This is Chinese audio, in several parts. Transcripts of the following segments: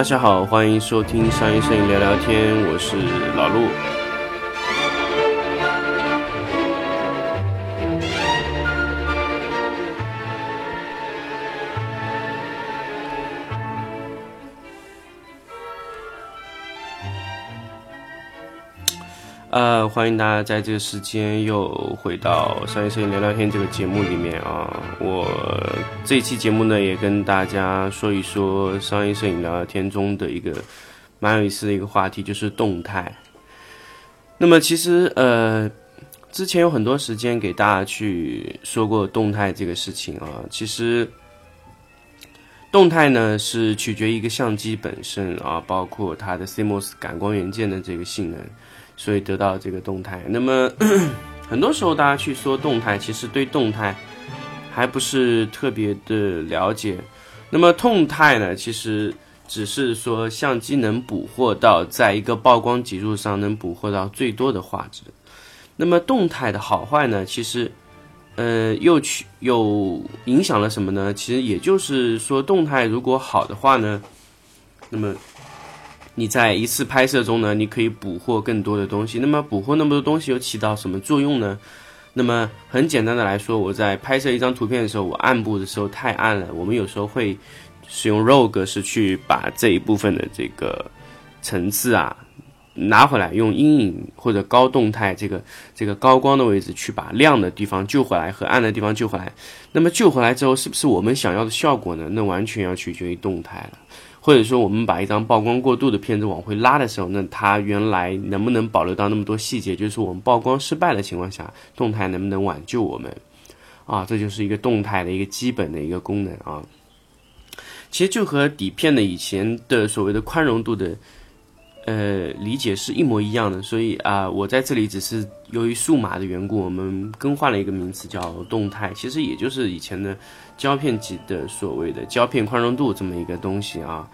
大家好，欢迎收听商业摄影聊聊天，我是老陆。呃，欢迎大家在这个时间又回到商业摄影聊聊天这个节目里面啊。我这期节目呢，也跟大家说一说商业摄影聊聊天中的一个蛮有意思的一个话题，就是动态。那么其实呃，之前有很多时间给大家去说过动态这个事情啊。其实动态呢是取决于一个相机本身啊，包括它的 CMOS 感光元件的这个性能。所以得到这个动态，那么 很多时候大家去说动态，其实对动态还不是特别的了解。那么动态呢，其实只是说相机能捕获到在一个曝光级数上能捕获到最多的画质。那么动态的好坏呢，其实呃又去又影响了什么呢？其实也就是说，动态如果好的话呢，那么。你在一次拍摄中呢，你可以捕获更多的东西。那么捕获那么多东西又起到什么作用呢？那么很简单的来说，我在拍摄一张图片的时候，我暗部的时候太暗了，我们有时候会使用 RAW 格式去把这一部分的这个层次啊拿回来，用阴影或者高动态这个这个高光的位置去把亮的地方救回来和暗的地方救回来。那么救回来之后，是不是我们想要的效果呢？那完全要取决于动态了。或者说，我们把一张曝光过度的片子往回拉的时候，那它原来能不能保留到那么多细节？就是我们曝光失败的情况下，动态能不能挽救我们？啊，这就是一个动态的一个基本的一个功能啊。其实就和底片的以前的所谓的宽容度的。呃，理解是一模一样的，所以啊，我在这里只是由于数码的缘故，我们更换了一个名词叫动态，其实也就是以前的胶片级的所谓的胶片宽容度这么一个东西啊。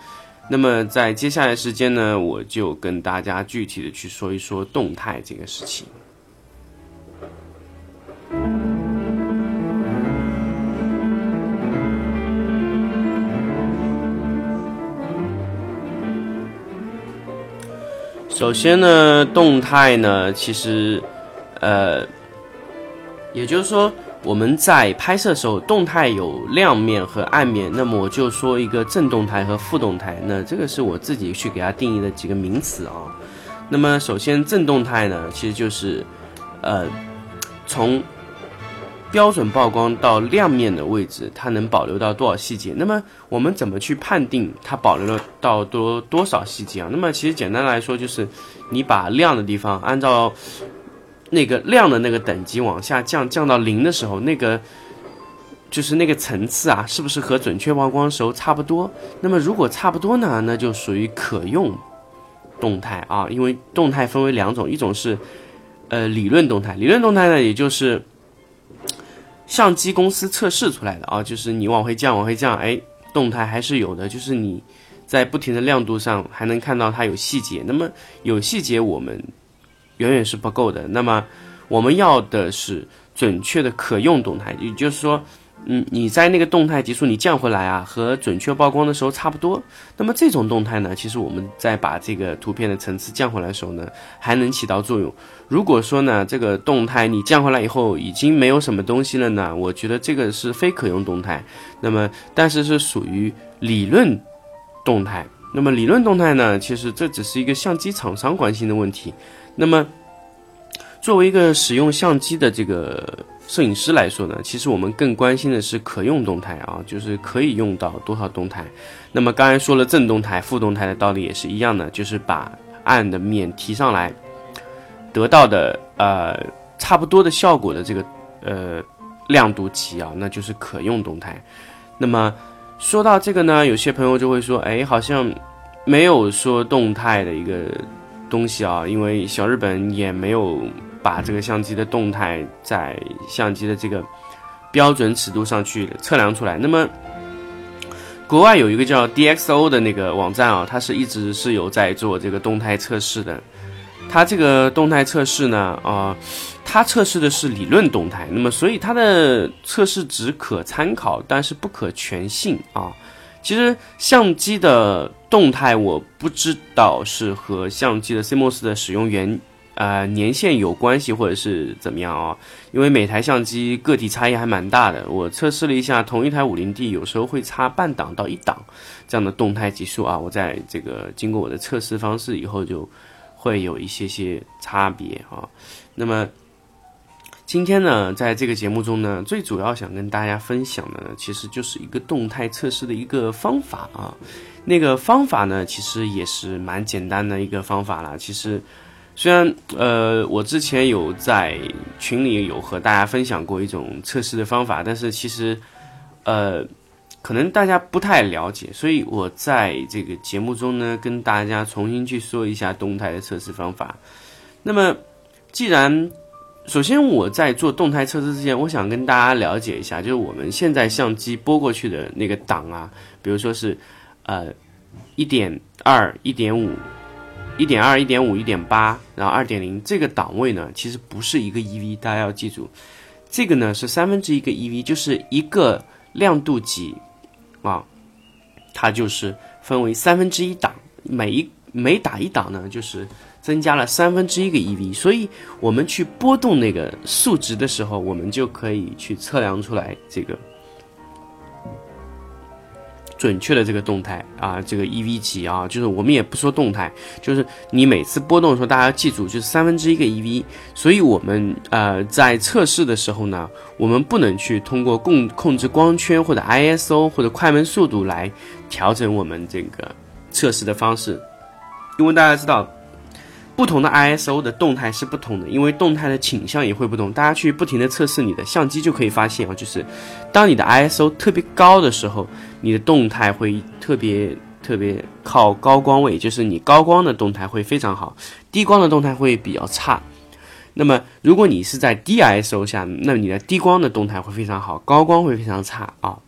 那么在接下来时间呢，我就跟大家具体的去说一说动态这个事情。首先呢，动态呢，其实，呃，也就是说，我们在拍摄时候，动态有亮面和暗面。那么我就说一个正动态和负动态。那这个是我自己去给它定义的几个名词啊。那么首先正动态呢，其实就是，呃，从。标准曝光到亮面的位置，它能保留到多少细节？那么我们怎么去判定它保留了到多多少细节啊？那么其实简单来说，就是你把亮的地方按照那个亮的那个等级往下降，降到零的时候，那个就是那个层次啊，是不是和准确曝光时候差不多？那么如果差不多呢，那就属于可用动态啊。因为动态分为两种，一种是呃理论动态，理论动态呢，也就是。相机公司测试出来的啊，就是你往回降，往回降，哎，动态还是有的，就是你在不停的亮度上还能看到它有细节。那么有细节我们远远是不够的，那么我们要的是准确的可用动态，也就是说。嗯，你在那个动态级数你降回来啊，和准确曝光的时候差不多。那么这种动态呢，其实我们在把这个图片的层次降回来的时候呢，还能起到作用。如果说呢，这个动态你降回来以后已经没有什么东西了呢，我觉得这个是非可用动态。那么，但是是属于理论动态。那么理论动态呢，其实这只是一个相机厂商关心的问题。那么，作为一个使用相机的这个。摄影师来说呢，其实我们更关心的是可用动态啊，就是可以用到多少动态。那么刚才说了正动态、负动态的道理也是一样的，就是把暗的面提上来，得到的呃差不多的效果的这个呃亮度级啊，那就是可用动态。那么说到这个呢，有些朋友就会说，哎，好像没有说动态的一个东西啊，因为小日本也没有。把这个相机的动态在相机的这个标准尺度上去测量出来。那么，国外有一个叫 DxO 的那个网站啊，它是一直是有在做这个动态测试的。它这个动态测试呢，啊，它测试的是理论动态，那么所以它的测试值可参考，但是不可全信啊。其实相机的动态我不知道是和相机的 CMOS 的使用原呃年限有关系，或者是怎么样啊？因为每台相机个体差异还蛮大的。我测试了一下，同一台五零 D 有时候会差半档到一档这样的动态级数啊。我在这个经过我的测试方式以后，就会有一些些差别啊。那么。今天呢，在这个节目中呢，最主要想跟大家分享的，其实就是一个动态测试的一个方法啊。那个方法呢，其实也是蛮简单的一个方法啦。其实，虽然呃，我之前有在群里有和大家分享过一种测试的方法，但是其实呃，可能大家不太了解，所以我在这个节目中呢，跟大家重新去说一下动态的测试方法。那么，既然首先，我在做动态测试之前，我想跟大家了解一下，就是我们现在相机拨过去的那个档啊，比如说是，呃，一点二、一点五、一点二、一点五、一点八，然后二点零这个档位呢，其实不是一个 EV，大家要记住，这个呢是三分之一个 EV，就是一个亮度级啊，它就是分为三分之一档，每一每打一档呢，就是。增加了三分之一个 EV，所以我们去波动那个数值的时候，我们就可以去测量出来这个准确的这个动态啊，这个 EV 值啊，就是我们也不说动态，就是你每次波动的时候，大家记住就是三分之一个 EV。所以我们呃在测试的时候呢，我们不能去通过控控制光圈或者 ISO 或者快门速度来调整我们这个测试的方式，因为大家知道。不同的 ISO 的动态是不同的，因为动态的倾向也会不同。大家去不停的测试你的相机，就可以发现啊，就是当你的 ISO 特别高的时候，你的动态会特别特别靠高光位，就是你高光的动态会非常好，低光的动态会比较差。那么如果你是在低 ISO 下，那你的低光的动态会非常好，高光会非常差啊。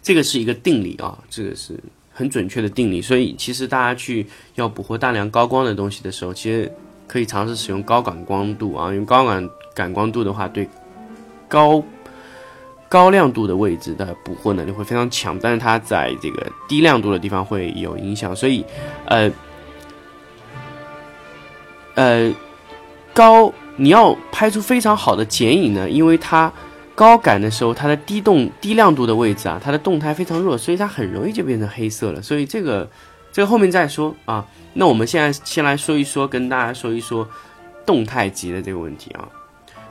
这个是一个定理啊，这个是。很准确的定理，所以其实大家去要捕获大量高光的东西的时候，其实可以尝试使用高感光度啊，用高感感光度的话，对高高亮度的位置的捕获能力会非常强，但是它在这个低亮度的地方会有影响，所以呃呃高你要拍出非常好的剪影呢，因为它。高感的时候，它的低动低亮度的位置啊，它的动态非常弱，所以它很容易就变成黑色了。所以这个，这个后面再说啊。那我们现在先来说一说，跟大家说一说动态级的这个问题啊。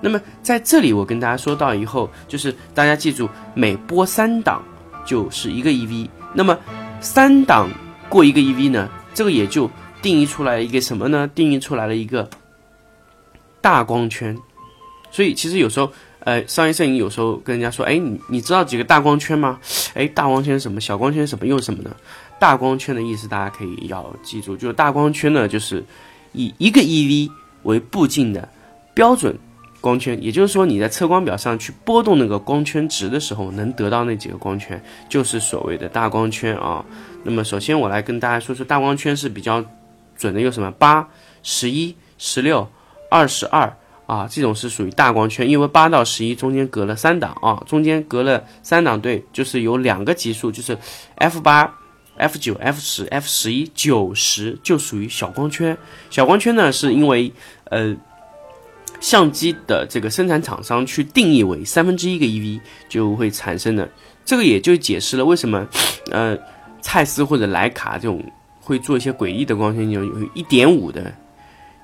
那么在这里，我跟大家说到以后，就是大家记住，每播三档就是一个 EV。那么三档过一个 EV 呢，这个也就定义出来一个什么呢？定义出来了一个大光圈。所以其实有时候。呃，商业摄影有时候跟人家说，哎，你你知道几个大光圈吗？哎，大光圈什么？小光圈什么？又什么呢？大光圈的意思大家可以要记住，就是大光圈呢，就是以一个 EV 为步径的标准光圈，也就是说你在测光表上去波动那个光圈值的时候，能得到那几个光圈，就是所谓的大光圈啊。那么首先我来跟大家说说大光圈是比较准的，有什么？八、十一、十六、二十二。啊，这种是属于大光圈，因为八到十一中间隔了三档啊，中间隔了三档，对，就是有两个级数，就是 f 八、f 九、f 十、f 十一、九十就属于小光圈。小光圈呢，是因为呃相机的这个生产厂商去定义为三分之一个 EV 就会产生的，这个也就解释了为什么呃蔡司或者徕卡这种会做一些诡异的光圈，有有一点五的。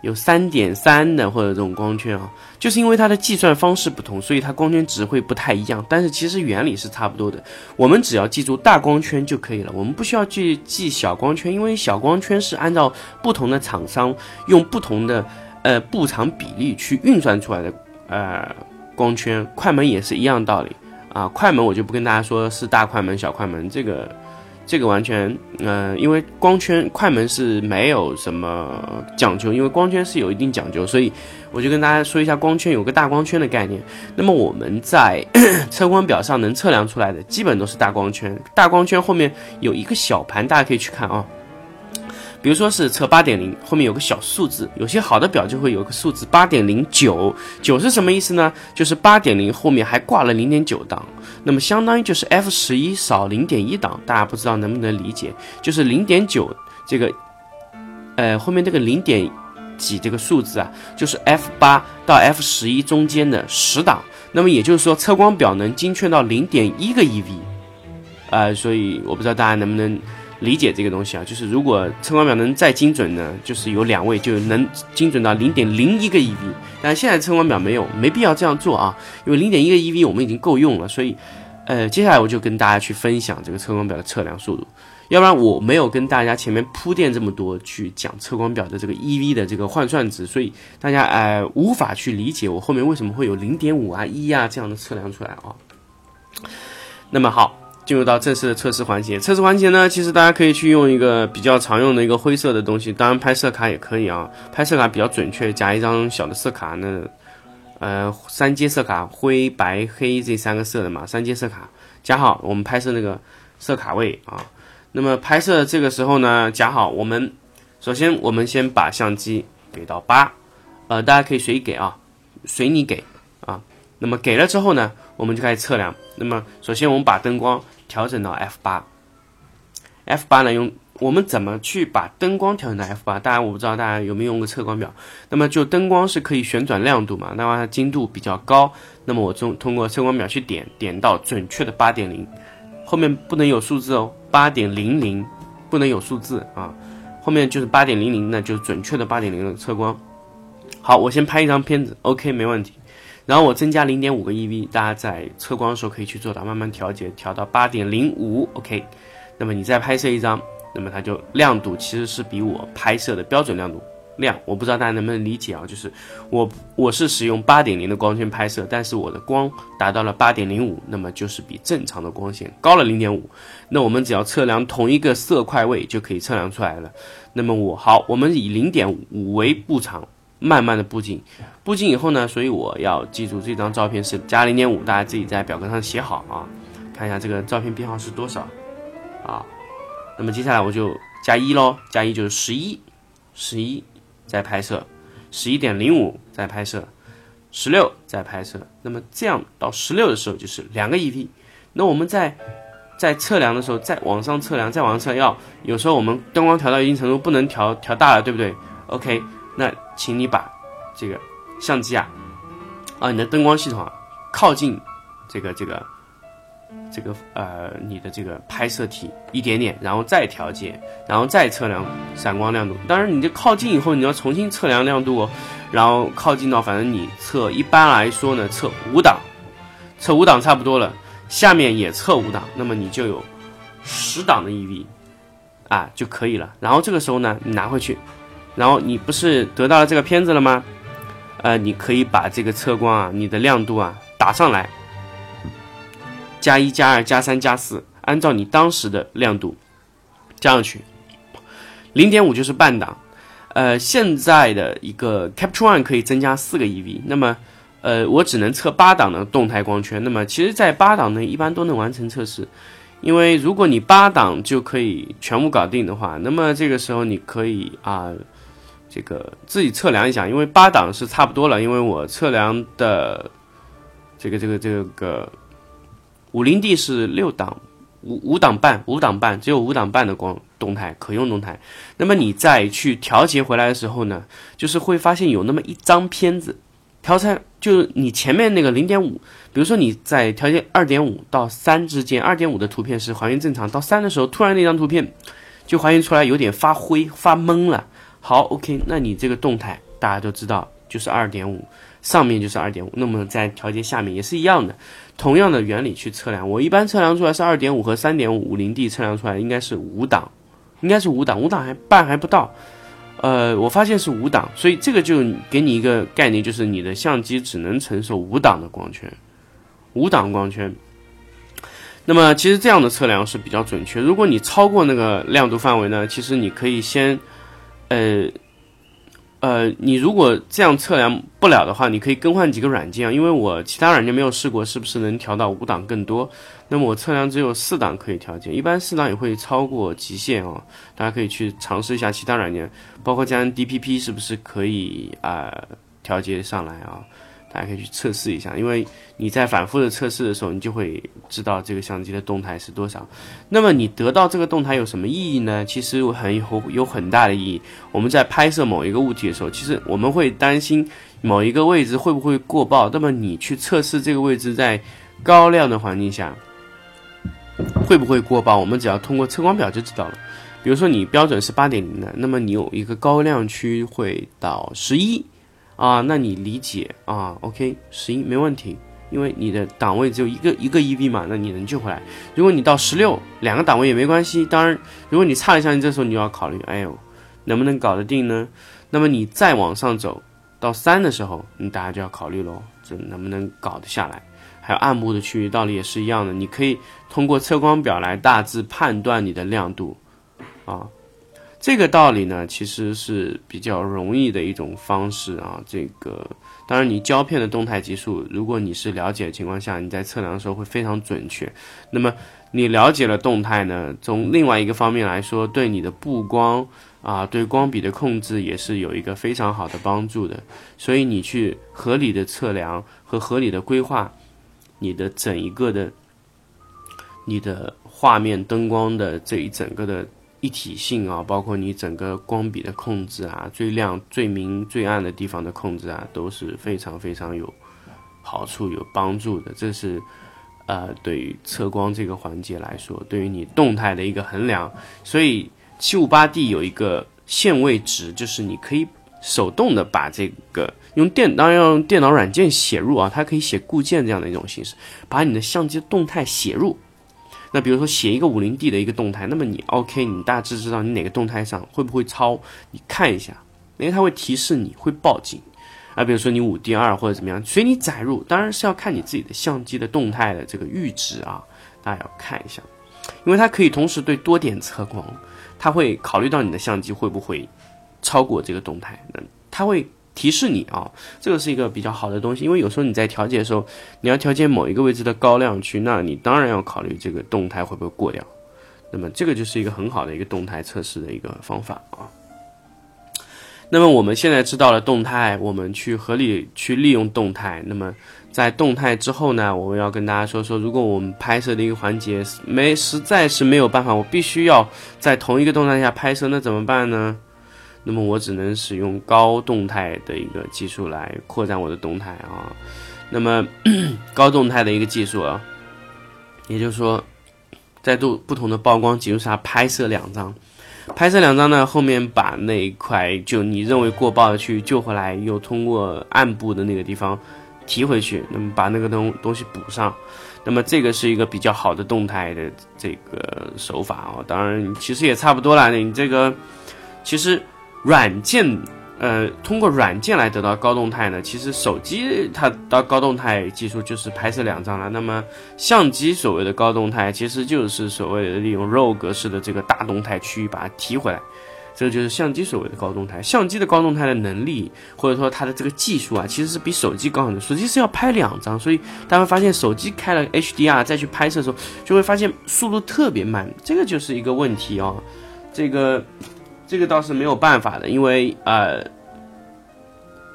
有三点三的或者这种光圈啊，就是因为它的计算方式不同，所以它光圈值会不太一样。但是其实原理是差不多的。我们只要记住大光圈就可以了，我们不需要去记小光圈，因为小光圈是按照不同的厂商用不同的呃步长比例去运算出来的呃光圈。快门也是一样道理啊，快门我就不跟大家说是大快门小快门这个。这个完全，嗯，因为光圈快门是没有什么讲究，因为光圈是有一定讲究，所以我就跟大家说一下光圈有个大光圈的概念。那么我们在 测光表上能测量出来的，基本都是大光圈。大光圈后面有一个小盘，大家可以去看啊。比如说是测八点零，后面有个小数字，有些好的表就会有个数字八点零九，九是什么意思呢？就是八点零后面还挂了零点九档，那么相当于就是 F 十一少零点一档，大家不知道能不能理解？就是零点九这个，呃，后面这个零点几这个数字啊，就是 F 八到 F 十一中间的十档，那么也就是说测光表能精确到零点一个 eV，呃，所以我不知道大家能不能。理解这个东西啊，就是如果测光表能再精准呢，就是有两位就能精准到零点零一个 eV，但现在测光表没有，没必要这样做啊，因为零点一个 eV 我们已经够用了，所以，呃，接下来我就跟大家去分享这个测光表的测量速度，要不然我没有跟大家前面铺垫这么多去讲测光表的这个 eV 的这个换算值，所以大家呃无法去理解我后面为什么会有零点五啊一啊这样的测量出来啊。那么好。进入到正式的测试环节，测试环节呢，其实大家可以去用一个比较常用的一个灰色的东西，当然拍摄卡也可以啊，拍摄卡比较准确，夹一张小的色卡，那呃三阶色卡，灰白黑这三个色的嘛，三阶色卡。夹好，我们拍摄那个色卡位啊，那么拍摄这个时候呢，夹好，我们首先我们先把相机给到八，呃，大家可以随意给啊，随你给啊，那么给了之后呢，我们就开始测量，那么首先我们把灯光。调整到 F 八，F 八呢？用我们怎么去把灯光调整到 F 八？大家我不知道大家有没有用过测光表。那么就灯光是可以旋转亮度嘛？那么它精度比较高。那么我通通过测光表去点，点到准确的八点零，后面不能有数字哦，八点零零不能有数字啊，后面就是八点零零，那就是准确的八点零的测光。好，我先拍一张片子，OK，没问题。然后我增加零点五个 eV，大家在测光的时候可以去做到，慢慢调节，调到八点零五，OK。那么你再拍摄一张，那么它就亮度其实是比我拍摄的标准亮度亮。我不知道大家能不能理解啊？就是我我是使用八点零的光圈拍摄，但是我的光达到了八点零五，那么就是比正常的光线高了零点五。那我们只要测量同一个色块位就可以测量出来了。那么我好，我们以零点五为步长。慢慢的步进，步进以后呢，所以我要记住这张照片是加零点五，大家自己在表格上写好啊。看一下这个照片编号是多少啊？那么接下来我就加一喽，加一就是十一，十一再拍摄，十一点零五再拍摄，十六再拍摄。那么这样到十六的时候就是两个 EV。那我们在在测量的时候再往上测量，再往上测要，有时候我们灯光调到一定程度不能调调大了，对不对？OK。那，请你把这个相机啊，啊，你的灯光系统啊，靠近这个这个这个呃你的这个拍摄体一点点，然后再调节，然后再测量闪光亮度。当然，你这靠近以后，你要重新测量亮度哦。然后靠近到，反正你测一般来说呢，测五档，测五档差不多了。下面也测五档，那么你就有十档的 EV 啊就可以了。然后这个时候呢，你拿回去。然后你不是得到了这个片子了吗？呃，你可以把这个测光啊，你的亮度啊打上来，加一、加二、加三、加四，按照你当时的亮度加上去。零点五就是半档。呃，现在的一个 Capture One 可以增加四个 EV，那么呃，我只能测八档的动态光圈。那么其实，在八档呢，一般都能完成测试。因为如果你八档就可以全部搞定的话，那么这个时候你可以啊。这个自己测量一下，因为八档是差不多了。因为我测量的这个这个这个五零 D 是六档五五档半，五档半只有五档半的光动态可用动态。那么你再去调节回来的时候呢，就是会发现有那么一张片子调成，就是你前面那个零点五，比如说你在调节二点五到三之间，二点五的图片是还原正常，到三的时候突然那张图片就还原出来有点发灰发懵了。好，OK，那你这个动态大家都知道，就是二点五，上面就是二点五，那么在调节下面也是一样的，同样的原理去测量。我一般测量出来是二点五和三点五五零 D 测量出来应该是五档，应该是五档，五档还半还不到。呃，我发现是五档，所以这个就给你一个概念，就是你的相机只能承受五档的光圈，五档光圈。那么其实这样的测量是比较准确。如果你超过那个亮度范围呢，其实你可以先。呃，呃，你如果这样测量不了的话，你可以更换几个软件啊。因为我其他软件没有试过，是不是能调到五档更多？那么我测量只有四档可以调节，一般四档也会超过极限哦。大家可以去尝试一下其他软件，包括加上 DPP 是不是可以啊调节上来啊？大家可以去测试一下，因为你在反复的测试的时候，你就会知道这个相机的动态是多少。那么你得到这个动态有什么意义呢？其实很有有很大的意义。我们在拍摄某一个物体的时候，其实我们会担心某一个位置会不会过曝。那么你去测试这个位置在高亮的环境下会不会过曝，我们只要通过测光表就知道了。比如说你标准是八点零的，那么你有一个高亮区会到十一。啊，那你理解啊？OK，十一没问题，因为你的档位只有一个一个 EV 嘛，那你能救回来。如果你到十六，两个档位也没关系。当然，如果你差了相机，这时候你就要考虑，哎呦，能不能搞得定呢？那么你再往上走到三的时候，你大家就要考虑喽，这能不能搞得下来？还有暗部的区域，道理也是一样的，你可以通过测光表来大致判断你的亮度，啊。这个道理呢，其实是比较容易的一种方式啊。这个当然，你胶片的动态级数，如果你是了解的情况下，你在测量的时候会非常准确。那么你了解了动态呢，从另外一个方面来说，对你的布光啊，对光比的控制也是有一个非常好的帮助的。所以你去合理的测量和合理的规划你的整一个的你的画面灯光的这一整个的。一体性啊，包括你整个光比的控制啊，最亮、最明、最暗的地方的控制啊，都是非常非常有好处、有帮助的。这是呃，对于测光这个环节来说，对于你动态的一个衡量。所以七五八 D 有一个限位值，就是你可以手动的把这个用电，当然要用电脑软件写入啊，它可以写固件这样的一种形式，把你的相机动态写入。那比如说写一个五零 D 的一个动态，那么你 OK，你大致知道你哪个动态上会不会超，你看一下，因为它会提示你会报警，啊，比如说你五 D 二或者怎么样，随你载入，当然是要看你自己的相机的动态的这个阈值啊，大家要看一下，因为它可以同时对多点测光，它会考虑到你的相机会不会超过这个动态，那它会。提示你啊，这个是一个比较好的东西，因为有时候你在调节的时候，你要调节某一个位置的高亮区，那你当然要考虑这个动态会不会过掉。那么这个就是一个很好的一个动态测试的一个方法啊。那么我们现在知道了动态，我们去合理去利用动态。那么在动态之后呢，我们要跟大家说说，如果我们拍摄的一个环节没实在是没有办法，我必须要在同一个动态下拍摄，那怎么办呢？那么我只能使用高动态的一个技术来扩展我的动态啊。那么 高动态的一个技术啊，也就是说，在不不同的曝光级数下拍摄两张，拍摄两张呢，后面把那一块就你认为过曝的区域救回来，又通过暗部的那个地方提回去，那么把那个东东西补上。那么这个是一个比较好的动态的这个手法啊。当然，其实也差不多了。你这个其实。软件，呃，通过软件来得到高动态呢？其实手机它到高动态技术就是拍摄两张了。那么相机所谓的高动态，其实就是所谓的利用 RAW 格式的这个大动态区域把它提回来，这就是相机所谓的高动态。相机的高动态的能力或者说它的这个技术啊，其实是比手机高很多。手机是要拍两张，所以大家发现手机开了 HDR 再去拍摄的时候，就会发现速度特别慢，这个就是一个问题啊，这个。这个倒是没有办法的，因为呃，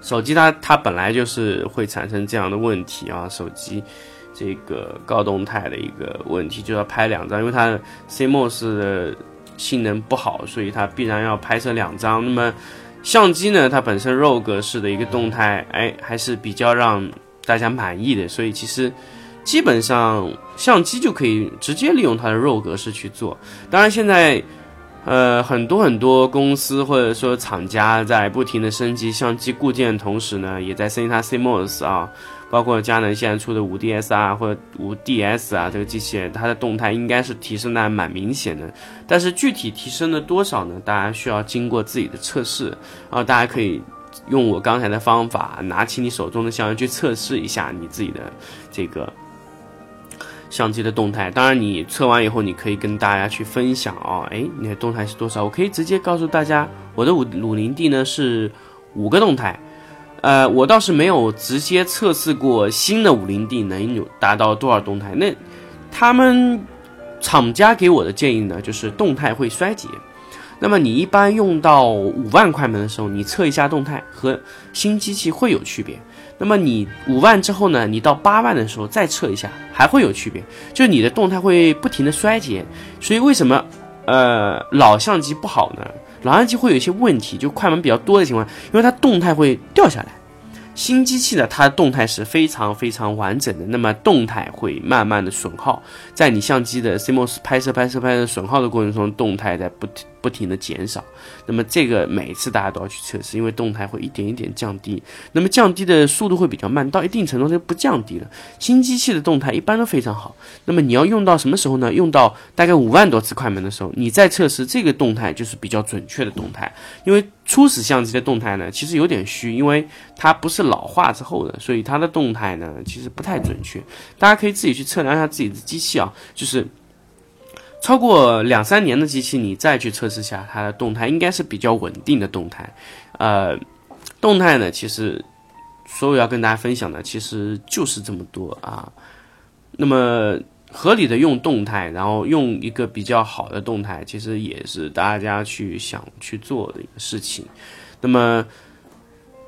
手机它它本来就是会产生这样的问题啊。手机这个高动态的一个问题，就要拍两张，因为它 CMOS 的性能不好，所以它必然要拍摄两张。那么相机呢，它本身 RAW 格式的一个动态，哎，还是比较让大家满意的，所以其实基本上相机就可以直接利用它的 RAW 格式去做。当然现在。呃，很多很多公司或者说厂家在不停的升级相机固件的同时呢，也在升级它 CMOS 啊，包括佳能现在出的五 DS 啊或者五 DS 啊，这个机器人它的动态应该是提升的还蛮明显的，但是具体提升了多少呢？大家需要经过自己的测试，然后大家可以用我刚才的方法，拿起你手中的相机去测试一下你自己的这个。相机的动态，当然你测完以后，你可以跟大家去分享哦。哎，你的动态是多少？我可以直接告诉大家，我的五五零 D 呢是五个动态。呃，我倒是没有直接测试过新的五零 D 能有达到多少动态。那他们厂家给我的建议呢，就是动态会衰竭。那么你一般用到五万快门的时候，你测一下动态和新机器会有区别。那么你五万之后呢，你到八万的时候再测一下，还会有区别，就是你的动态会不停的衰竭。所以为什么呃老相机不好呢？老相机会有一些问题，就快门比较多的情况，因为它动态会掉下来。新机器呢，它的动态是非常非常完整的，那么动态会慢慢的损耗，在你相机的 CMOS 拍摄拍摄拍摄损耗的过程中，动态在不停。不停的减少，那么这个每次大家都要去测试，因为动态会一点一点降低，那么降低的速度会比较慢，到一定程度它就不降低了。新机器的动态一般都非常好，那么你要用到什么时候呢？用到大概五万多次快门的时候，你再测试这个动态就是比较准确的动态。因为初始相机的动态呢，其实有点虚，因为它不是老化之后的，所以它的动态呢其实不太准确。大家可以自己去测量一下自己的机器啊，就是。超过两三年的机器，你再去测试下它的动态，应该是比较稳定的动态。呃，动态呢，其实所有要跟大家分享的，其实就是这么多啊。那么合理的用动态，然后用一个比较好的动态，其实也是大家去想去做的一个事情。那么。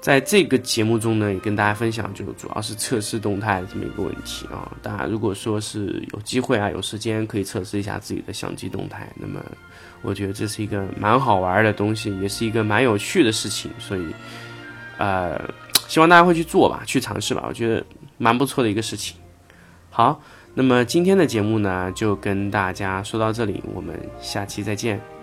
在这个节目中呢，也跟大家分享，就主要是测试动态这么一个问题啊。大家如果说是有机会啊，有时间可以测试一下自己的相机动态，那么我觉得这是一个蛮好玩的东西，也是一个蛮有趣的事情。所以，呃，希望大家会去做吧，去尝试吧，我觉得蛮不错的一个事情。好，那么今天的节目呢，就跟大家说到这里，我们下期再见。